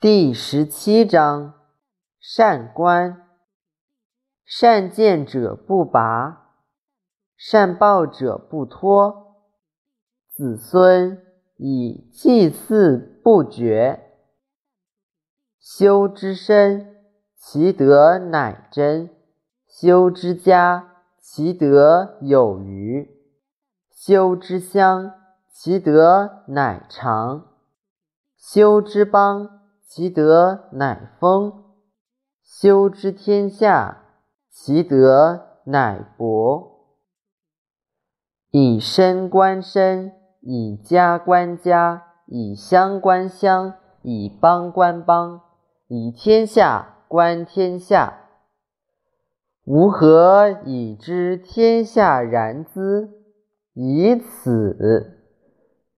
第十七章：善观，善见者不拔，善报者不脱。子孙以祭祀不绝，修之身，其德乃真；修之家，其德有余；修之乡，其德乃长；修之邦。其德乃丰，修之天下；其德乃博。以身观身，以家观家，以乡观乡，以邦观邦，以天下观天下。吾何以知天下然兹？以此。